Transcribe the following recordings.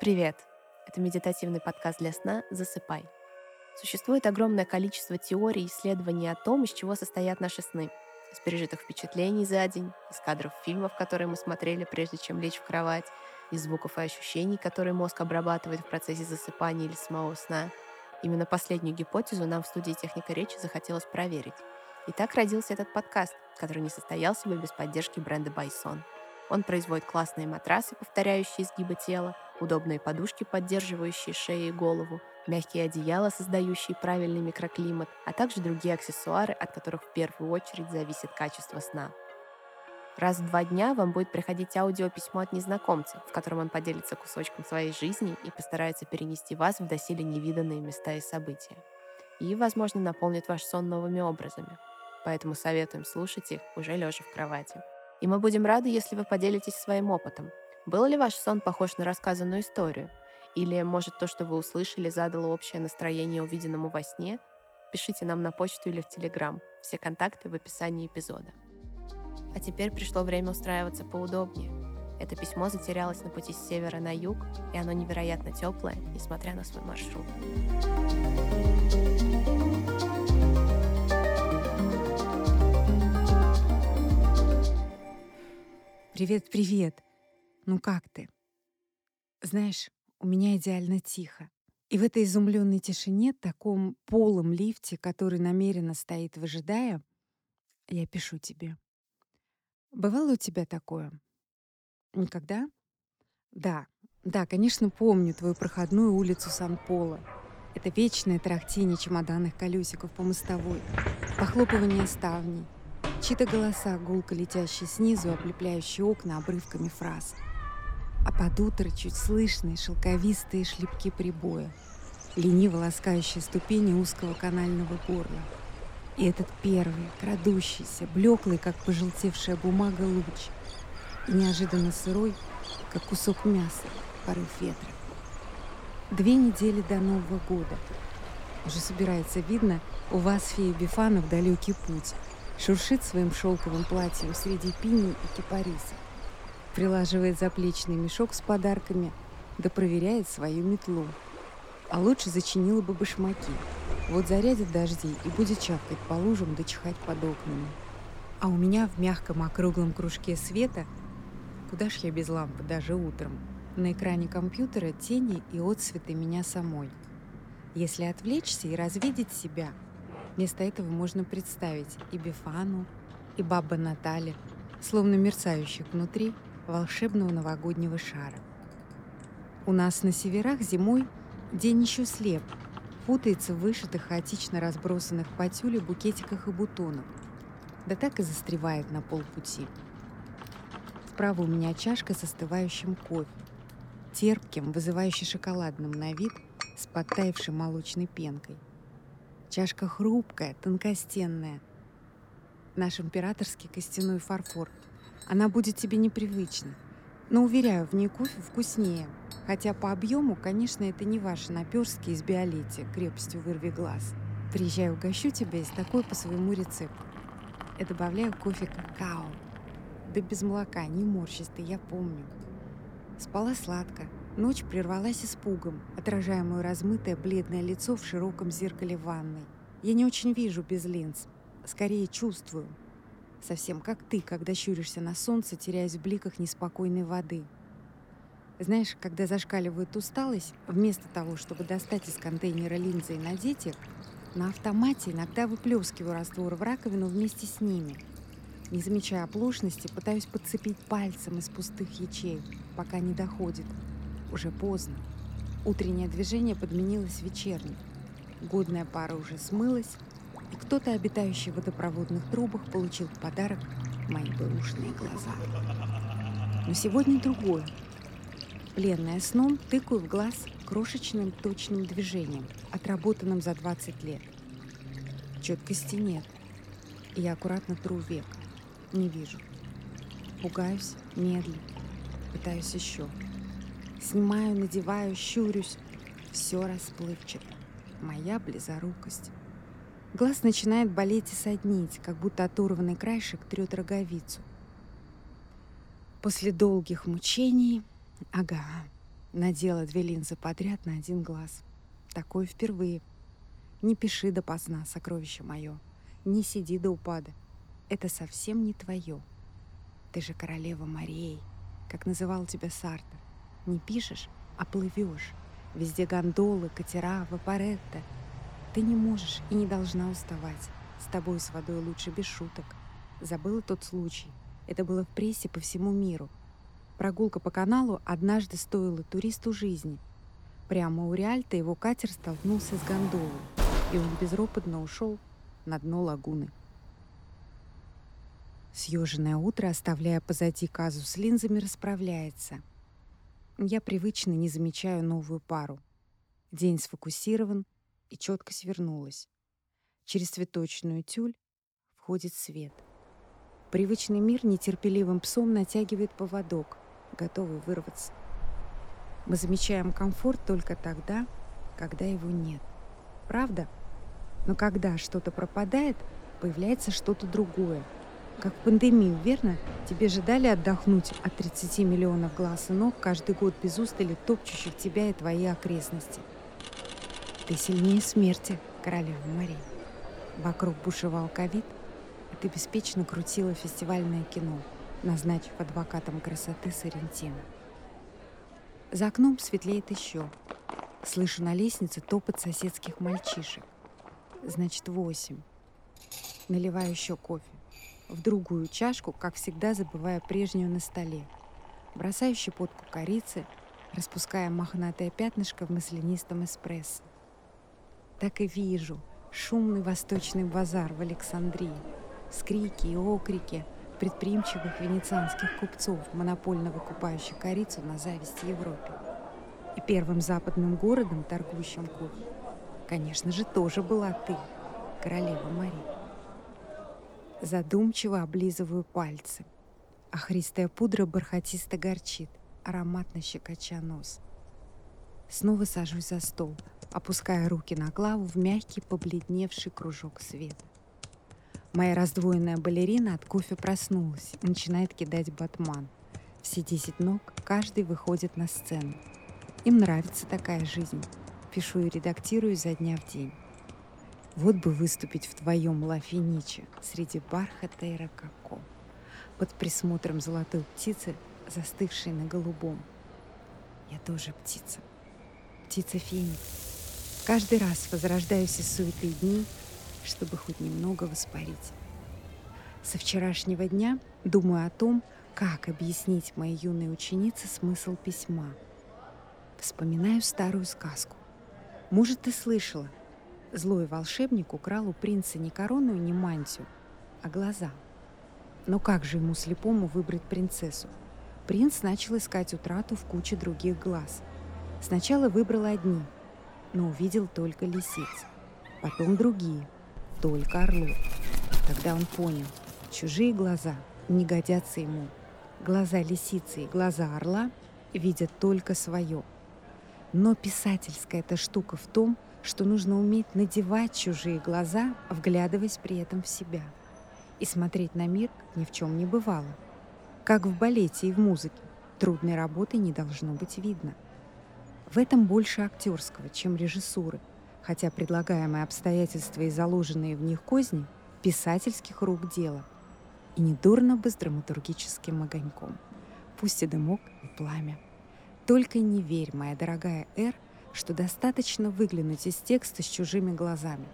Привет! Это медитативный подкаст для сна «Засыпай». Существует огромное количество теорий и исследований о том, из чего состоят наши сны. Из пережитых впечатлений за день, из кадров фильмов, которые мы смотрели, прежде чем лечь в кровать, из звуков и ощущений, которые мозг обрабатывает в процессе засыпания или самого сна. Именно последнюю гипотезу нам в студии «Техника речи» захотелось проверить. И так родился этот подкаст, который не состоялся бы без поддержки бренда Байсон. Он производит классные матрасы, повторяющие изгибы тела, удобные подушки, поддерживающие шею и голову, мягкие одеяла, создающие правильный микроклимат, а также другие аксессуары, от которых в первую очередь зависит качество сна. Раз в два дня вам будет приходить аудиописьмо от незнакомца, в котором он поделится кусочком своей жизни и постарается перенести вас в доселе невиданные места и события. И, возможно, наполнит ваш сон новыми образами. Поэтому советуем слушать их уже лежа в кровати. И мы будем рады, если вы поделитесь своим опытом. Был ли ваш сон похож на рассказанную историю? Или, может, то, что вы услышали, задало общее настроение увиденному во сне? Пишите нам на почту или в Телеграм. Все контакты в описании эпизода. А теперь пришло время устраиваться поудобнее. Это письмо затерялось на пути с севера на юг, и оно невероятно теплое, несмотря на свой маршрут. Привет, привет. Ну как ты? Знаешь, у меня идеально тихо. И в этой изумленной тишине, таком полом лифте, который намеренно стоит, выжидая, я пишу тебе. Бывало у тебя такое? Никогда? Да, да, конечно, помню твою проходную улицу Сан-Пола. Это вечное трахтение чемоданных колесиков по мостовой, похлопывание ставней, Чьи-то голоса, гулко летящие снизу, облепляющие окна обрывками фраз. А под утро чуть слышные шелковистые шлепки прибоя, лениво ласкающие ступени узкого канального горла. И этот первый, крадущийся, блеклый, как пожелтевшая бумага, луч, и неожиданно сырой, как кусок мяса, порыв ветра. Две недели до Нового года. Уже собирается видно, у вас, фея Бифанов, далекий путь — шуршит своим шелковым платьем среди пини и кипариса, прилаживает заплечный мешок с подарками, да проверяет свою метлу. А лучше зачинила бы башмаки. Вот зарядит дожди и будет чавкать по лужам да чихать под окнами. А у меня в мягком округлом кружке света, куда ж я без лампы даже утром, на экране компьютера тени и отсветы меня самой. Если отвлечься и развидеть себя – Вместо этого можно представить и Бифану, и Баба Натали, словно мерцающих внутри волшебного новогоднего шара. У нас на северах зимой день еще слеп, путается в вышитых, хаотично разбросанных по тюле букетиках и бутонах, да так и застревает на полпути. Справа у меня чашка с остывающим кофе, терпким, вызывающим шоколадным на вид, с подтаявшей молочной пенкой. Чашка хрупкая, тонкостенная. Наш императорский костяной фарфор. Она будет тебе непривычна. Но, уверяю, в ней кофе вкуснее. Хотя по объему, конечно, это не ваши наперстки из биолетия крепостью вырви глаз. Приезжаю, угощу тебя из такой по своему рецепту. И добавляю кофе какао. Да без молока, не морщись я помню. Спала сладко, Ночь прервалась испугом, отражая мое размытое бледное лицо в широком зеркале ванной. Я не очень вижу без линз, скорее чувствую. Совсем как ты, когда щуришься на солнце, теряясь в бликах неспокойной воды. Знаешь, когда зашкаливает усталость, вместо того, чтобы достать из контейнера линзы и надеть их, на автомате иногда выплескиваю раствор в раковину вместе с ними. Не замечая оплошности, пытаюсь подцепить пальцем из пустых ячеек, пока не доходит – уже поздно. Утреннее движение подменилось вечерним. Годная пара уже смылась, и кто-то, обитающий в водопроводных трубах, получил в подарок мои бэушные глаза. Но сегодня другое. Пленная сном, тыкаю в глаз крошечным точным движением, отработанным за 20 лет. Четкости нет. И я аккуратно тру век. Не вижу. Пугаюсь, медлю. Пытаюсь еще. Снимаю, надеваю, щурюсь. Все расплывчато. Моя близорукость. Глаз начинает болеть и соднить, как будто оторванный краешек трет роговицу. После долгих мучений... Ага, надела две линзы подряд на один глаз. Такое впервые. Не пиши допоздна, сокровище мое. Не сиди до упада. Это совсем не твое. Ты же королева морей, как называл тебя Сартер. Не пишешь, а плывешь. Везде гондолы, катера, вапоретто. Ты не можешь и не должна уставать. С тобой с водой лучше без шуток. Забыла тот случай. Это было в прессе по всему миру. Прогулка по каналу однажды стоила туристу жизни. Прямо у Реальта его катер столкнулся с гондолой, и он безропотно ушел на дно лагуны. Съеженное утро, оставляя позади казу с линзами, расправляется. Я привычно не замечаю новую пару. День сфокусирован, и четко свернулась. Через цветочную тюль входит свет. Привычный мир нетерпеливым псом натягивает поводок, готовый вырваться. Мы замечаем комфорт только тогда, когда его нет. Правда? Но когда что-то пропадает, появляется что-то другое. Как в пандемию, верно? Тебе же дали отдохнуть от 30 миллионов глаз и ног каждый год без устали, топчущих тебя и твои окрестности. Ты сильнее смерти, королева Мария. Вокруг бушевал ковид, и ты беспечно крутила фестивальное кино, назначив адвокатом красоты Сарентина. За окном светлеет еще. Слышу на лестнице топот соседских мальчишек. Значит, восемь. Наливаю еще кофе. В другую чашку, как всегда, забывая прежнюю на столе. Бросаю щепотку корицы, распуская мохнатое пятнышко в маслянистом эспрессо. Так и вижу шумный восточный базар в Александрии, скрики и окрики предприимчивых венецианских купцов, монопольно выкупающих корицу на зависть Европе. И первым западным городом, торгующим кофе, конечно же, тоже была ты, королева Мария. Задумчиво облизываю пальцы. Охристая пудра бархатисто горчит, ароматно щекоча нос. Снова сажусь за стол, опуская руки на главу в мягкий побледневший кружок света. Моя раздвоенная балерина от кофе проснулась и начинает кидать батман. Все десять ног, каждый выходит на сцену. Им нравится такая жизнь. Пишу и редактирую за дня в день. Вот бы выступить в твоем лафиниче среди бархата и рококо, под присмотром золотой птицы, застывшей на голубом. Я тоже птица. Птица феникс. Каждый раз возрождаюсь из суеты дней, чтобы хоть немного воспарить. Со вчерашнего дня думаю о том, как объяснить моей юной ученице смысл письма. Вспоминаю старую сказку. Может, ты слышала, Злой волшебник украл у принца не корону и не мантию, а глаза. Но как же ему слепому выбрать принцессу? Принц начал искать утрату в куче других глаз. Сначала выбрал одни, но увидел только лисиц. Потом другие, только орлов. Тогда он понял, чужие глаза не годятся ему. Глаза лисицы и глаза орла видят только свое. Но писательская эта штука в том, что нужно уметь надевать чужие глаза, вглядываясь при этом в себя. И смотреть на мир, ни в чем не бывало. Как в балете и в музыке. Трудной работы не должно быть видно. В этом больше актерского, чем режиссуры, хотя предлагаемые обстоятельства и заложенные в них козни писательских рук дело. И недурно бы с драматургическим огоньком. Пусть и дымок, и пламя. Только не верь, моя дорогая Эр, что достаточно выглянуть из текста с чужими глазами.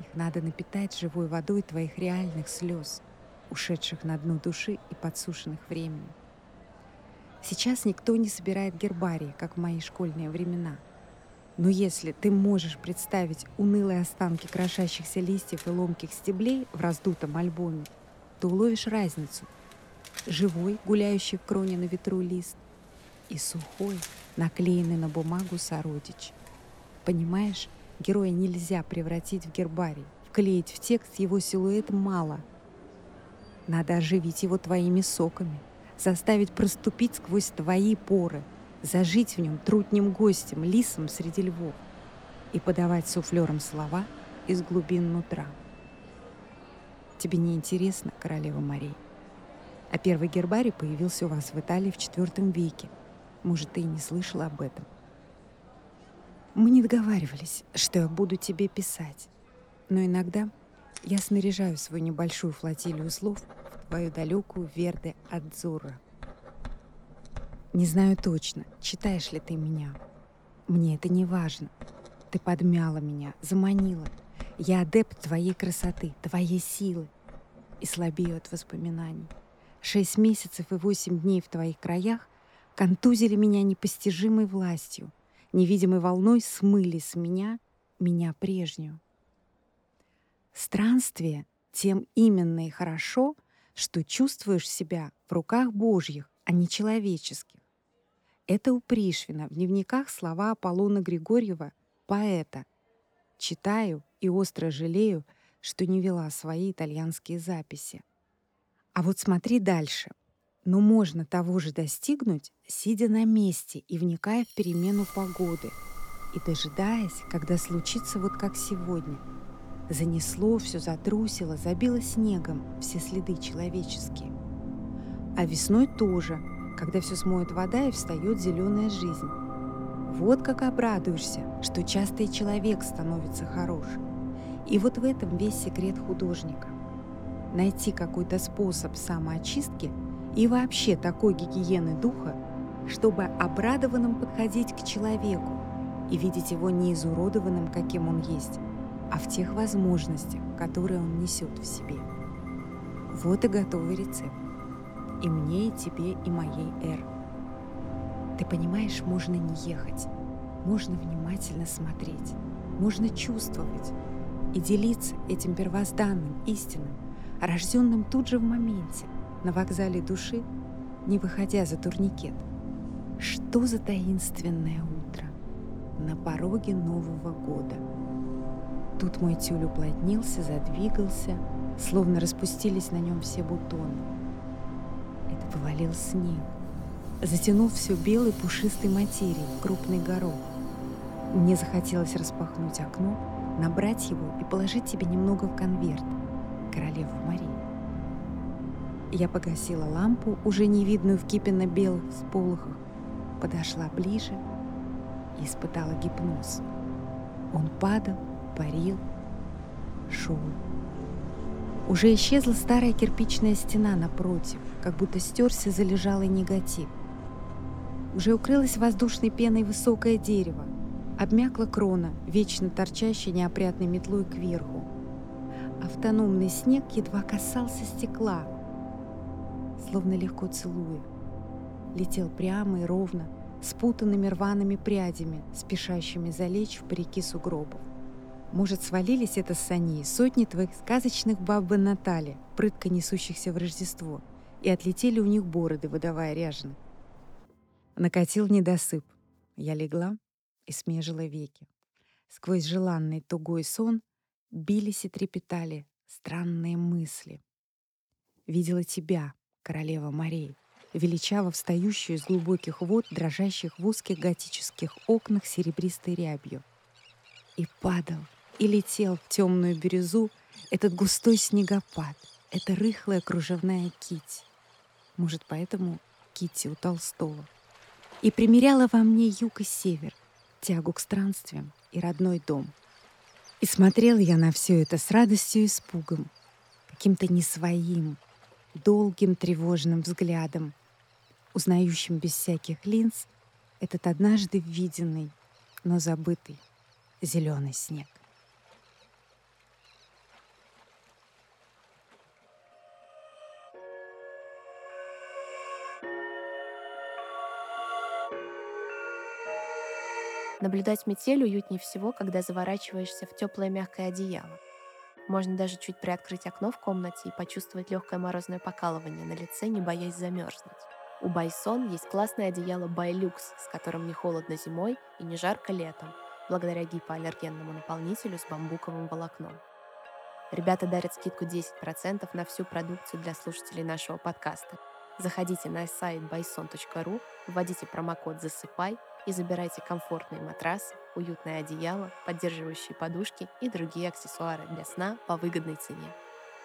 Их надо напитать живой водой твоих реальных слез, ушедших на дно души и подсушенных временем. Сейчас никто не собирает гербарии, как в мои школьные времена. Но если ты можешь представить унылые останки крошащихся листьев и ломких стеблей в раздутом альбоме, то уловишь разницу. Живой, гуляющий в кроне на ветру лист, и сухой, наклеенный на бумагу сородич. Понимаешь, героя нельзя превратить в гербарий. Вклеить в текст его силуэт мало. Надо оживить его твоими соками, заставить проступить сквозь твои поры, зажить в нем трутним гостем, лисом среди львов и подавать суфлерам слова, из глубин нутра. Тебе не интересно, королева морей? А первый гербарий появился у вас в Италии в IV веке. Может, ты и не слышала об этом. Мы не договаривались, что я буду тебе писать. Но иногда я снаряжаю свою небольшую флотилию слов в твою далекую Верде Адзура. Не знаю точно, читаешь ли ты меня. Мне это не важно. Ты подмяла меня, заманила. Я адепт твоей красоты, твоей силы. И слабею от воспоминаний. Шесть месяцев и восемь дней в твоих краях контузили меня непостижимой властью, невидимой волной смыли с меня меня прежнюю. Странствие тем именно и хорошо, что чувствуешь себя в руках Божьих, а не человеческих. Это у Пришвина в дневниках слова Аполлона Григорьева, поэта. Читаю и остро жалею, что не вела свои итальянские записи. А вот смотри дальше. Но можно того же достигнуть, сидя на месте и вникая в перемену погоды, и дожидаясь, когда случится вот как сегодня. Занесло, все затрусило, забило снегом все следы человеческие. А весной тоже — когда все смоет вода и встает зеленая жизнь. Вот как обрадуешься, что часто и человек становится хорош. И вот в этом весь секрет художника. Найти какой-то способ самоочистки и вообще такой гигиены духа, чтобы обрадованным подходить к человеку и видеть его не изуродованным, каким он есть, а в тех возможностях, которые он несет в себе. Вот и готовый рецепт и мне, и тебе, и моей Эр. Ты понимаешь, можно не ехать, можно внимательно смотреть, можно чувствовать и делиться этим первозданным, истинным, рожденным тут же в моменте, на вокзале души, не выходя за турникет. Что за таинственное утро на пороге Нового года. Тут мой тюль уплотнился, задвигался, словно распустились на нем все бутоны повалил снег, затянув все белой пушистой материей, крупный горох. Мне захотелось распахнуть окно, набрать его и положить тебе немного в конверт, королеву Марии. Я погасила лампу, уже не видную в кипенно-белых сполохах, подошла ближе и испытала гипноз. Он падал, парил, шел. Уже исчезла старая кирпичная стена напротив, как будто стерся залежалый негатив. Уже укрылось воздушной пеной высокое дерево, обмякла крона, вечно торчащая неопрятной метлой кверху. Автономный снег едва касался стекла, словно легко целуя. Летел прямо и ровно, спутанными рваными прядями, спешащими залечь в парики сугробов. Может, свалились это с саней сотни твоих сказочных баб Натали, прытко несущихся в Рождество, и отлетели у них бороды, выдавая ряжены. Накатил недосып. Я легла и смежила веки. Сквозь желанный тугой сон бились и трепетали странные мысли. Видела тебя, королева морей, величаво встающую из глубоких вод, дрожащих в узких готических окнах серебристой рябью. И падал, и летел в темную бирюзу этот густой снегопад, эта рыхлая кружевная кить. Может, поэтому Кити у Толстого. И примеряла во мне юг и север, тягу к странствиям и родной дом. И смотрела я на все это с радостью и испугом, каким-то не своим, долгим тревожным взглядом, узнающим без всяких линз этот однажды виденный, но забытый зеленый снег. Наблюдать метель уютнее всего, когда заворачиваешься в теплое мягкое одеяло. Можно даже чуть приоткрыть окно в комнате и почувствовать легкое морозное покалывание на лице, не боясь замерзнуть. У Байсон есть классное одеяло Байлюкс, с которым не холодно зимой и не жарко летом, благодаря гипоаллергенному наполнителю с бамбуковым волокном. Ребята дарят скидку 10% на всю продукцию для слушателей нашего подкаста. Заходите на сайт bison.ru, вводите промокод «Засыпай», и забирайте комфортные матрасы, уютное одеяло, поддерживающие подушки и другие аксессуары для сна по выгодной цене.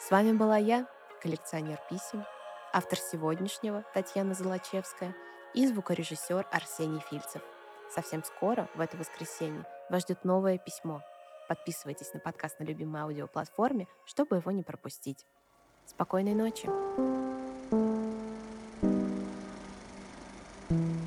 С вами была я, коллекционер писем, автор сегодняшнего Татьяна Золочевская и звукорежиссер Арсений Фильцев. Совсем скоро, в это воскресенье, вас ждет новое письмо. Подписывайтесь на подкаст на любимой аудиоплатформе, чтобы его не пропустить. Спокойной ночи! thank you